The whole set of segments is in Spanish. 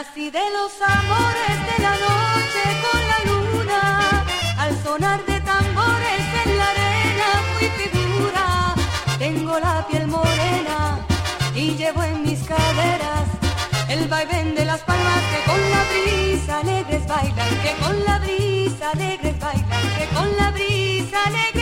Nací de los amores de la noche con la luna, al sonar de tambores en la arena fui figura. Tengo la piel morena y llevo en mis caderas el vaivén de las palmas que con la brisa alegres bailan, que con la brisa alegres bailan, que con la brisa alegres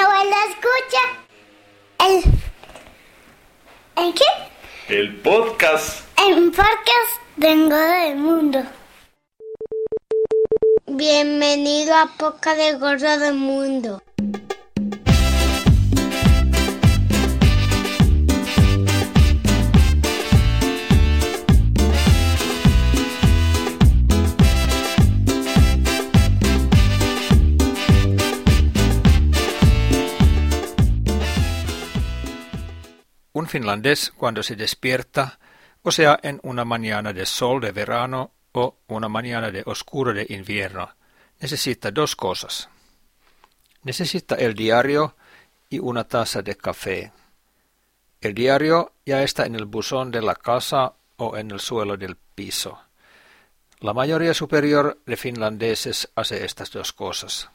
Mi abuela escucha el... ¿En qué? El podcast. En podcast Vengo del Mundo. Bienvenido a Poca de Gordo del Mundo. Finlandés cuando se despierta, o sea, en una mañana de sol de verano o una mañana de oscuro de invierno, necesita dos cosas. Necesita el diario y una taza de café. El diario ya está en el buzón de la casa o en el suelo del piso. La mayoría superior de finlandeses hace estas dos cosas.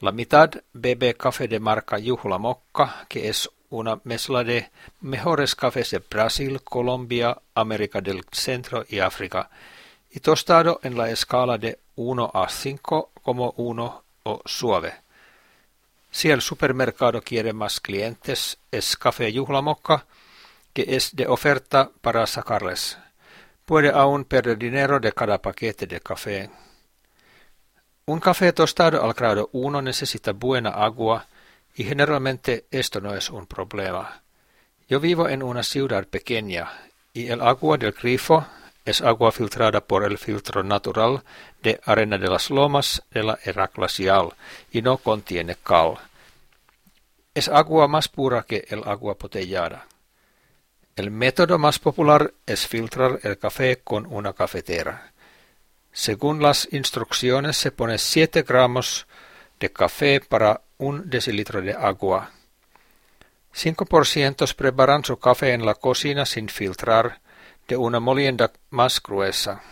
La mitad bebe café de marca Juhla Mokka, que es una mezcla de mejores cafés de Brasil, Colombia, América del Centro y África, y tostado en la escala de 1 a 5 como 1 o suave. Si el supermercado quiere más clientes, es café Juhlamokka, que es de oferta para sacarles. Puede aún perder dinero de cada paquete de café. Un café tostado al grado 1 necesita buena agua, y generalmente esto no es un problema. Yo vivo en una ciudad pequeña y el agua del grifo es agua filtrada por el filtro natural de arena de las lomas de la era glacial y no contiene cal. Es agua más pura que el agua potellada. El método más popular es filtrar el café con una cafetera. Según las instrucciones se pone 7 gramos de café para un decilitro de agua. Cinco por ciento preparan su café en la cocina sin filtrar de una molienda más gruesa.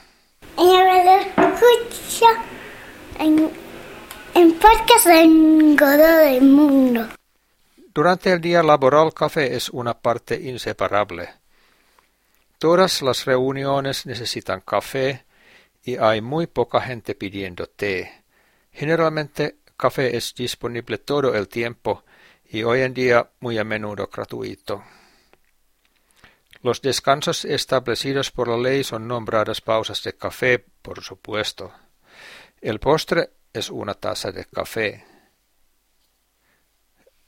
En, en Godo del Mundo. Durante el día laboral café es una parte inseparable. Todas las reuniones necesitan café y hay muy poca gente pidiendo té. Generalmente café es disponible todo el tiempo y hoy en día muy a menudo gratuito. Los descansos establecidos por la ley son nombradas pausas de café, por supuesto. El postre es una taza de café.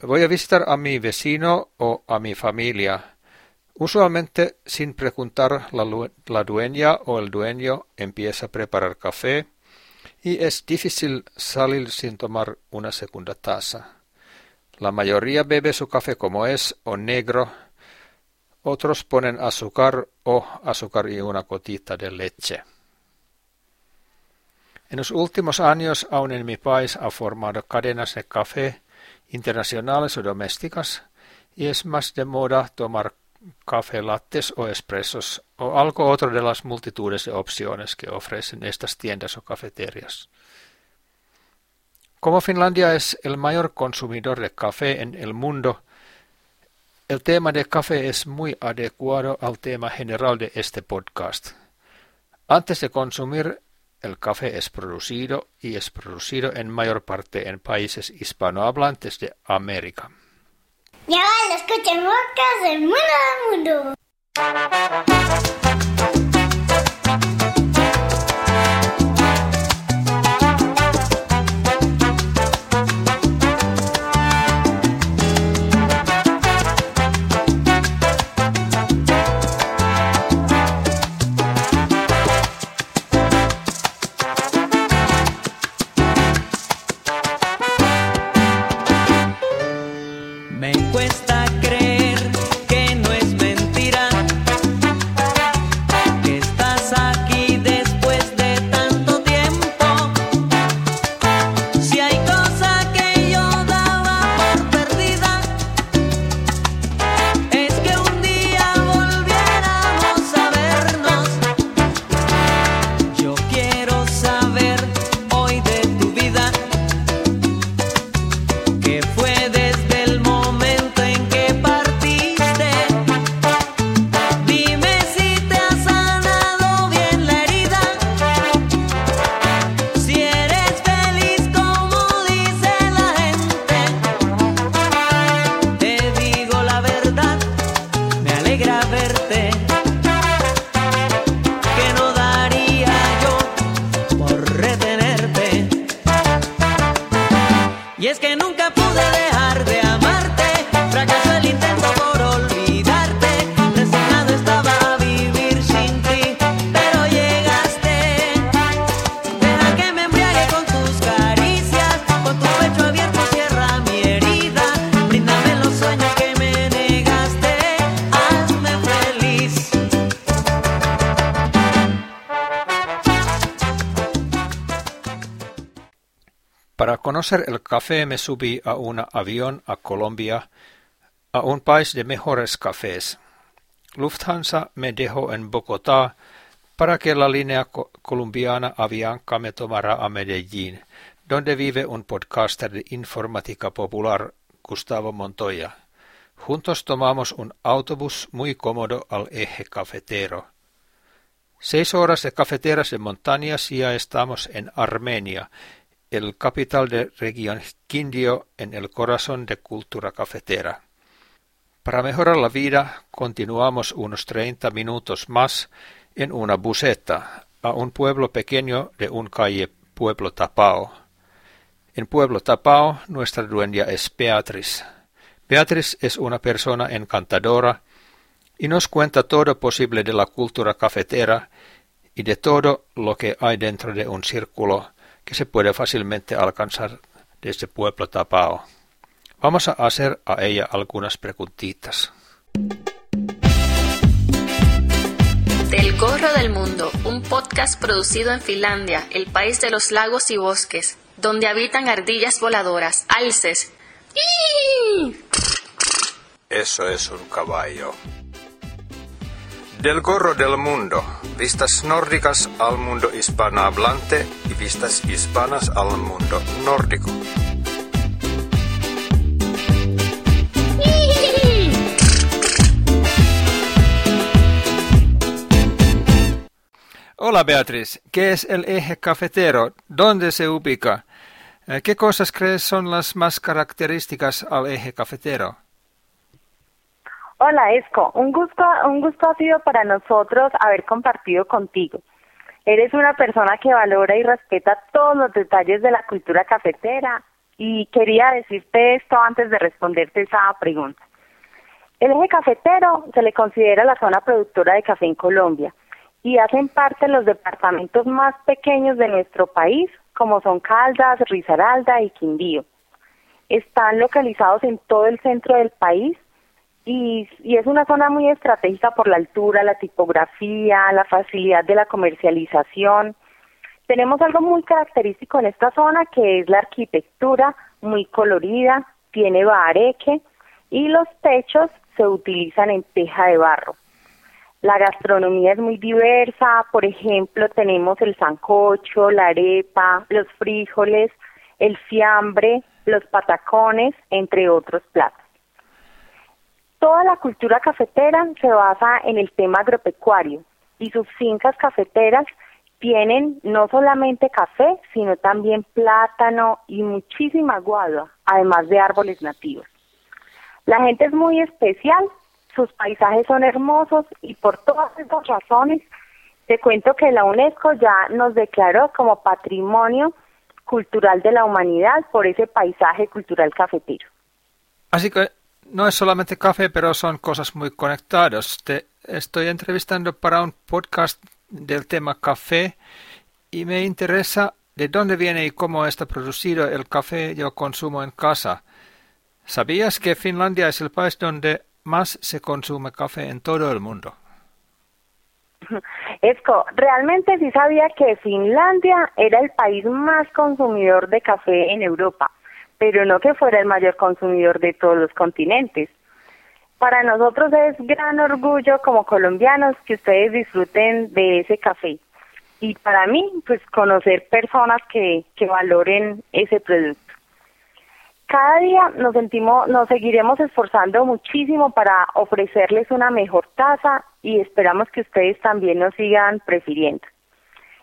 Voy a visitar a mi vecino o a mi familia. Usualmente, sin preguntar, la, la dueña o el dueño empieza a preparar café y es difícil salir sin tomar una segunda taza. La mayoría bebe su café como es o negro, otros ponen azúcar o azúcar y una gotita de leche. En los últimos años, aún en mi país, ha formado cadenas de café internacionales o domésticas y es más de moda tomar café lattes o expresos o algo otro de las multitudes de opciones que ofrecen estas tiendas o cafeterías. Como Finlandia es el mayor consumidor de café en el mundo, el tema de café es muy adecuado al tema general de este podcast. Antes de consumir, el café es producido y es producido en mayor parte en países hispanohablantes de América. Ya lo escuchen podcast del mundo del mundo. Conocer el café me subí a un avión a Colombia, a un país de mejores cafés. Lufthansa me dejó en Bogotá para que la línea colombiana Avianca me tomara a Medellín, donde vive un podcaster de informática popular, Gustavo Montoya. Juntos tomamos un autobús muy cómodo al eje cafetero. Seis horas de cafeteras en montañas y ya estamos en Armenia, el capital de región Quindio en el corazón de cultura cafetera. Para mejorar la vida, continuamos unos treinta minutos más en una buseta a un pueblo pequeño de un calle Pueblo Tapao. En Pueblo Tapao nuestra dueña es Beatriz. Beatriz es una persona encantadora y nos cuenta todo posible de la cultura cafetera y de todo lo que hay dentro de un círculo que se puede fácilmente alcanzar desde Pueblo Tapao. Vamos a hacer a ella algunas preguntitas. Del Gorro del Mundo, un podcast producido en Finlandia, el país de los lagos y bosques, donde habitan ardillas voladoras, alces. Eso es un caballo. Del Gorro del Mundo, vistas nórdicas al mundo hispanohablante y vistas hispanas al mundo nórdico. Hola Beatriz, ¿qué es el eje cafetero? ¿Dónde se ubica? Eh, ¿Qué cosas crees son las más características al eje cafetero? Hola Esco, un gusto, un gusto ha sido para nosotros haber compartido contigo. Eres una persona que valora y respeta todos los detalles de la cultura cafetera y quería decirte esto antes de responderte esa pregunta. El eje cafetero se le considera la zona productora de café en Colombia y hacen parte de los departamentos más pequeños de nuestro país, como son Caldas, Risaralda y Quindío. Están localizados en todo el centro del país y, es una zona muy estratégica por la altura, la tipografía, la facilidad de la comercialización. Tenemos algo muy característico en esta zona que es la arquitectura muy colorida, tiene bareque y los techos se utilizan en teja de barro. La gastronomía es muy diversa, por ejemplo, tenemos el sancocho, la arepa, los frijoles, el fiambre, los patacones, entre otros platos. Toda la cultura cafetera se basa en el tema agropecuario y sus fincas cafeteras tienen no solamente café, sino también plátano y muchísima guadua, además de árboles nativos. La gente es muy especial sus paisajes son hermosos y por todas estas razones te cuento que la UNESCO ya nos declaró como patrimonio cultural de la humanidad por ese paisaje cultural cafetero. Así que no es solamente café, pero son cosas muy conectadas. Te estoy entrevistando para un podcast del tema café y me interesa de dónde viene y cómo está producido el café yo consumo en casa. ¿Sabías que Finlandia es el país donde más se consume café en todo el mundo. Esco, realmente sí sabía que Finlandia era el país más consumidor de café en Europa, pero no que fuera el mayor consumidor de todos los continentes. Para nosotros es gran orgullo como colombianos que ustedes disfruten de ese café. Y para mí, pues conocer personas que, que valoren ese producto. Cada día nos sentimos, nos seguiremos esforzando muchísimo para ofrecerles una mejor tasa y esperamos que ustedes también nos sigan prefiriendo.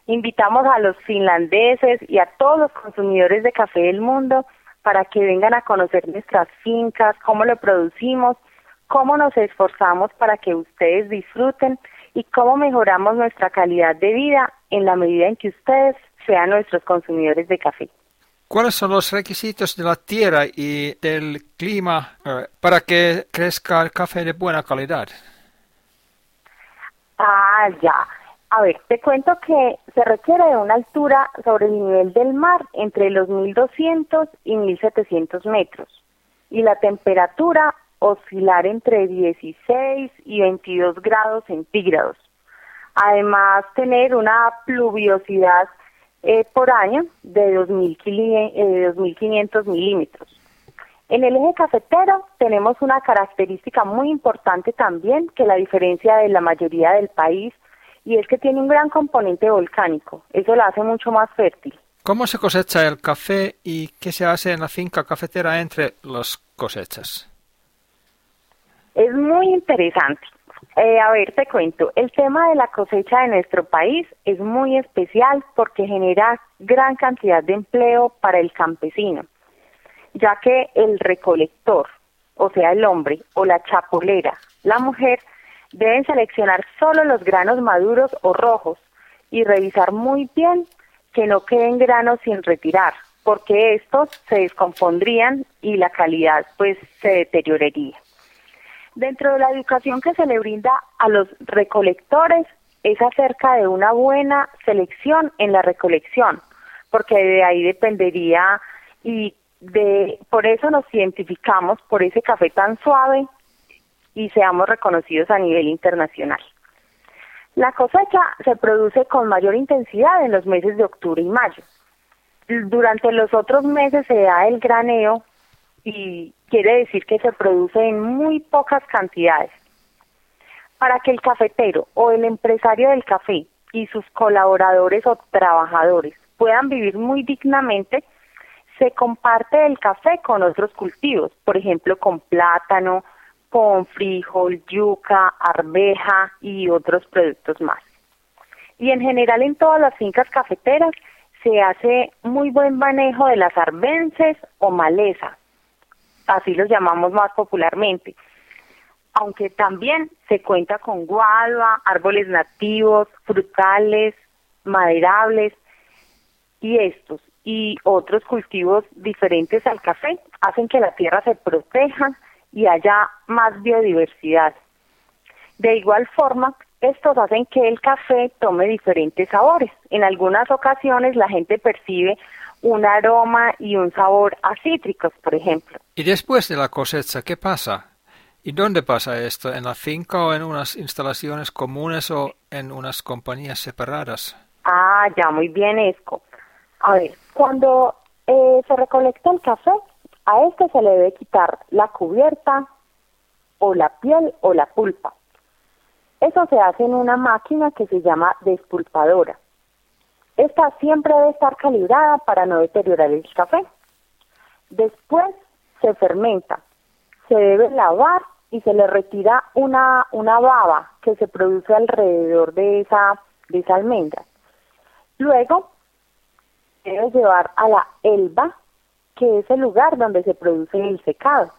Invitamos a los finlandeses y a todos los consumidores de café del mundo para que vengan a conocer nuestras fincas, cómo lo producimos, cómo nos esforzamos para que ustedes disfruten y cómo mejoramos nuestra calidad de vida en la medida en que ustedes sean nuestros consumidores de café. ¿Cuáles son los requisitos de la tierra y del clima eh, para que crezca el café de buena calidad? Ah, ya. A ver, te cuento que se requiere de una altura sobre el nivel del mar entre los 1200 y 1700 metros y la temperatura oscilar entre 16 y 22 grados centígrados. Además, tener una pluviosidad eh, por año de 2.500 eh, milímetros. En el eje cafetero tenemos una característica muy importante también que la diferencia de la mayoría del país y es que tiene un gran componente volcánico. Eso la hace mucho más fértil. ¿Cómo se cosecha el café y qué se hace en la finca cafetera entre las cosechas? Es muy interesante. Eh, a ver, te cuento, el tema de la cosecha de nuestro país es muy especial porque genera gran cantidad de empleo para el campesino, ya que el recolector, o sea, el hombre, o la chapolera, la mujer, deben seleccionar solo los granos maduros o rojos y revisar muy bien que no queden granos sin retirar, porque estos se descompondrían y la calidad pues se deterioraría. Dentro de la educación que se le brinda a los recolectores es acerca de una buena selección en la recolección, porque de ahí dependería y de por eso nos identificamos por ese café tan suave y seamos reconocidos a nivel internacional. La cosecha se produce con mayor intensidad en los meses de octubre y mayo. Durante los otros meses se da el graneo y quiere decir que se produce en muy pocas cantidades. Para que el cafetero o el empresario del café y sus colaboradores o trabajadores puedan vivir muy dignamente, se comparte el café con otros cultivos, por ejemplo con plátano, con frijol, yuca, arveja y otros productos más. Y en general en todas las fincas cafeteras se hace muy buen manejo de las arbences o maleza, así los llamamos más popularmente. Aunque también se cuenta con gualba, árboles nativos, frutales, maderables y estos y otros cultivos diferentes al café hacen que la tierra se proteja y haya más biodiversidad. De igual forma, estos hacen que el café tome diferentes sabores. En algunas ocasiones la gente percibe un aroma y un sabor a cítricos, por ejemplo. ¿Y después de la cosecha qué pasa? ¿Y dónde pasa esto? ¿En la finca o en unas instalaciones comunes o en unas compañías separadas? Ah, ya, muy bien, Esco. A ver, cuando eh, se recolecta el café, a este se le debe quitar la cubierta o la piel o la pulpa. Eso se hace en una máquina que se llama despulpadora. Esta siempre debe estar calibrada para no deteriorar el café. Después se fermenta, se debe lavar y se le retira una, una baba que se produce alrededor de esa, de esa almendra. Luego debe llevar a la elba, que es el lugar donde se produce el secado.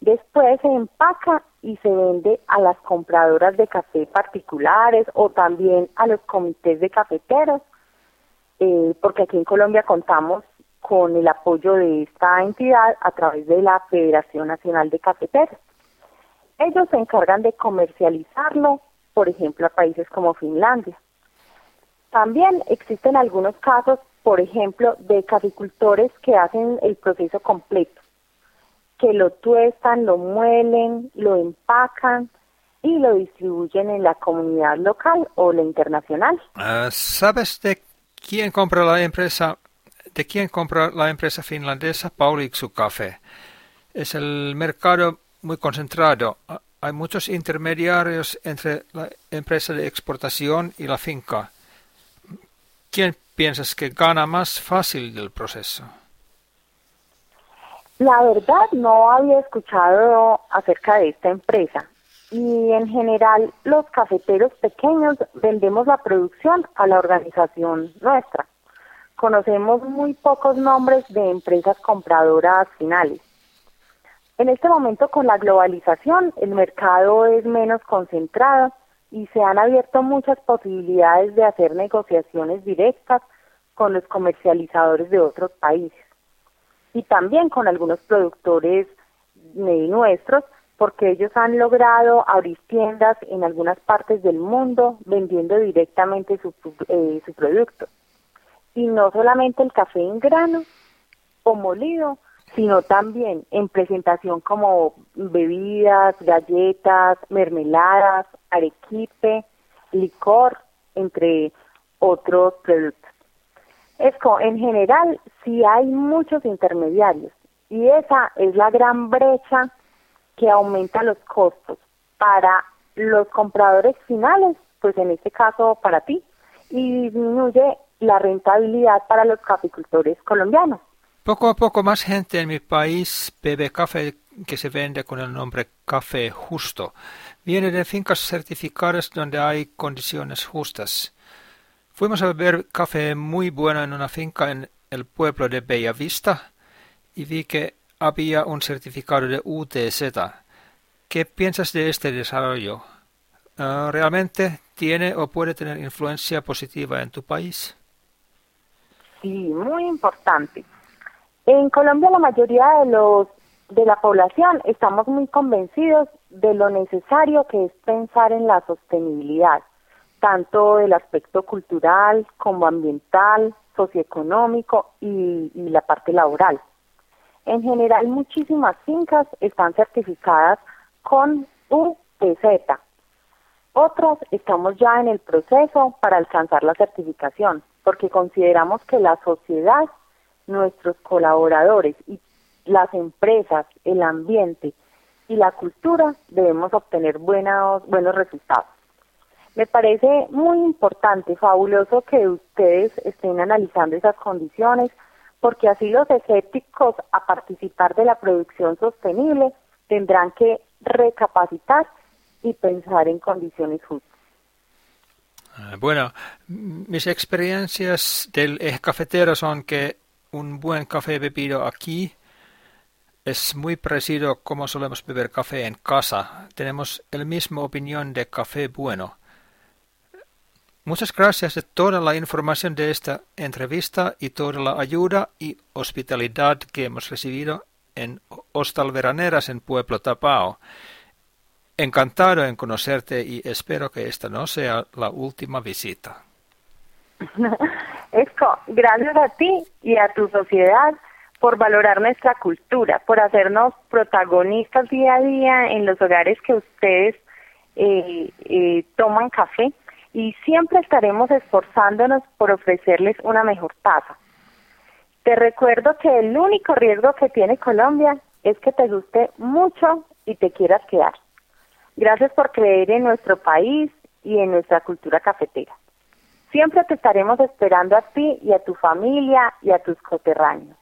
Después se empaca y se vende a las compradoras de café particulares o también a los comités de cafeteros eh, porque aquí en Colombia contamos con el apoyo de esta entidad a través de la Federación Nacional de Cafeteros. Ellos se encargan de comercializarlo, por ejemplo, a países como Finlandia. También existen algunos casos, por ejemplo, de caficultores que hacen el proceso completo, que lo tuestan, lo muelen, lo empacan y lo distribuyen en la comunidad local o la internacional. Ah, ¿Sabes de ¿Quién compra la empresa? ¿De quién compra la empresa finlandesa Paulixu Café? Es el mercado muy concentrado. Hay muchos intermediarios entre la empresa de exportación y la finca. ¿Quién piensas que gana más fácil del proceso? La verdad no había escuchado acerca de esta empresa y en general los cafeteros pequeños vendemos la producción a la organización nuestra. Conocemos muy pocos nombres de empresas compradoras finales. En este momento con la globalización el mercado es menos concentrado y se han abierto muchas posibilidades de hacer negociaciones directas con los comercializadores de otros países y también con algunos productores nuestros porque ellos han logrado abrir tiendas en algunas partes del mundo vendiendo directamente su, eh, su producto. Y no solamente el café en grano o molido, sino también en presentación como bebidas, galletas, mermeladas, arequipe, licor, entre otros productos. Esco, en general sí hay muchos intermediarios y esa es la gran brecha que aumenta los costos para los compradores finales, pues en este caso para ti, y disminuye la rentabilidad para los caficultores colombianos. Poco a poco más gente en mi país bebe café que se vende con el nombre café justo. Viene de fincas certificadas donde hay condiciones justas. Fuimos a beber café muy bueno en una finca en el pueblo de Bellavista y vi que había un certificado de UTZ. ¿Qué piensas de este desarrollo? Ah, ¿Realmente tiene o puede tener influencia positiva en tu país? Sí, muy importante. En Colombia la mayoría de los de la población estamos muy convencidos de lo necesario que es pensar en la sostenibilidad, tanto del aspecto cultural como ambiental, socioeconómico y, la parte laboral. En general, muchísimas fincas están certificadas con UTZ. Otras estamos ya en el proceso para alcanzar la certificación, porque consideramos que la sociedad, nuestros colaboradores y las empresas, el ambiente y la cultura debemos obtener buenos, buenos resultados. Me parece muy importante, fabuloso que ustedes estén analizando esas condiciones, porque así los escépticos a participar de la producción sostenible tendrán que recapacitar y pensar en condiciones justas. Ah, bueno, mis experiencias del eje cafetero son que un buen café bebido aquí es muy parecido como solemos beber café en casa. Tenemos la misma opinión de café bueno. Muchas gracias de toda la información de esta entrevista y toda la ayuda y hospitalidad que hemos recibido en Hostal Veraneras en Pueblo Tapao. Encantado en conocerte y espero que esta no sea la última visita. Esco, gracias a ti y a tu sociedad por valorar nuestra cultura, por hacernos protagonistas día a día en los hogares que ustedes eh, eh, toman café y siempre estaremos esforzándonos por ofrecerles una mejor taza. Te recuerdo que el único riesgo que tiene Colombia es que te guste mucho y te quieras quedar. Gracias por creer en nuestro país y en nuestra cultura cafetera. Siempre te estaremos esperando a ti y a tu familia y a tus coterráneos.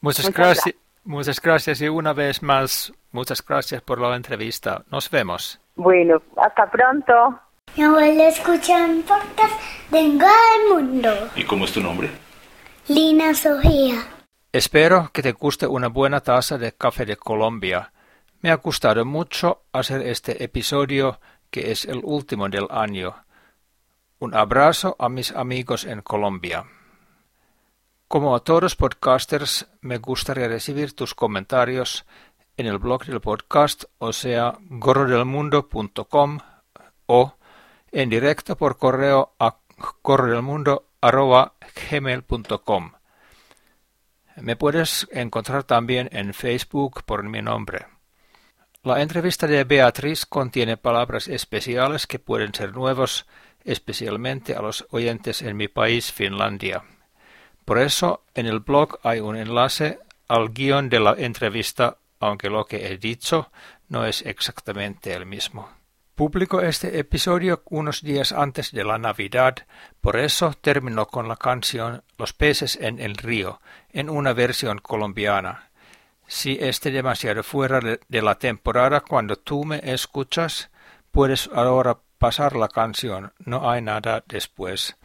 Muchas, gracias. Muchas gracias y una vez más, muchas gracias por la entrevista. Nos vemos. Bueno, hasta pronto. Mi abuela escucha un podcast de En el Mundo. ¿Y cómo es tu nombre? Lina Sofía. Espero que te guste una buena taza de café de Colombia. Me ha gustado mucho hacer este episodio que es el último del año. Un abrazo a mis amigos en Colombia. Como a todos podcasters, me gustaría recibir tus comentarios en el blog del podcast, o sea, gorrodelmundo.com o en directo por correo a corrodelmundo.gmail.com. Me puedes encontrar también en Facebook por mi nombre. La entrevista de Beatriz contiene palabras especiales que pueden ser nuevos, especialmente a los oyentes en mi país, Finlandia. Por eso, en el blog hay un enlace al guion de la entrevista, aunque lo que he dicho no es exactamente el mismo. Publico este episodio unos días antes de la Navidad, por eso termino con la canción Los peces en el río, en una versión colombiana. Si esté demasiado fuera de la temporada cuando tú me escuchas, puedes ahora pasar la canción, no hay nada después.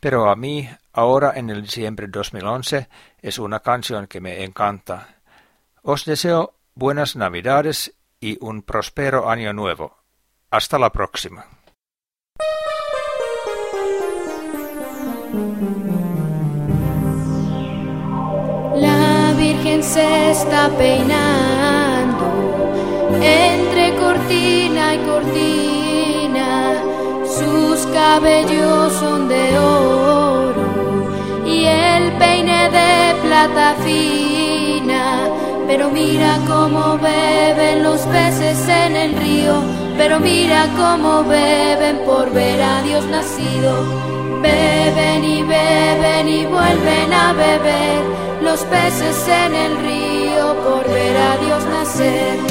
Pero a mí, ahora en el diciembre de 2011, es una canción que me encanta. Os deseo buenas Navidades y un próspero año nuevo. Hasta la próxima. La Virgen se está peinando entre cortina y cortina cabellos son de oro y el peine de plata fina. Pero mira cómo beben los peces en el río, pero mira cómo beben por ver a Dios nacido. Beben y beben y vuelven a beber los peces en el río por ver a Dios nacer.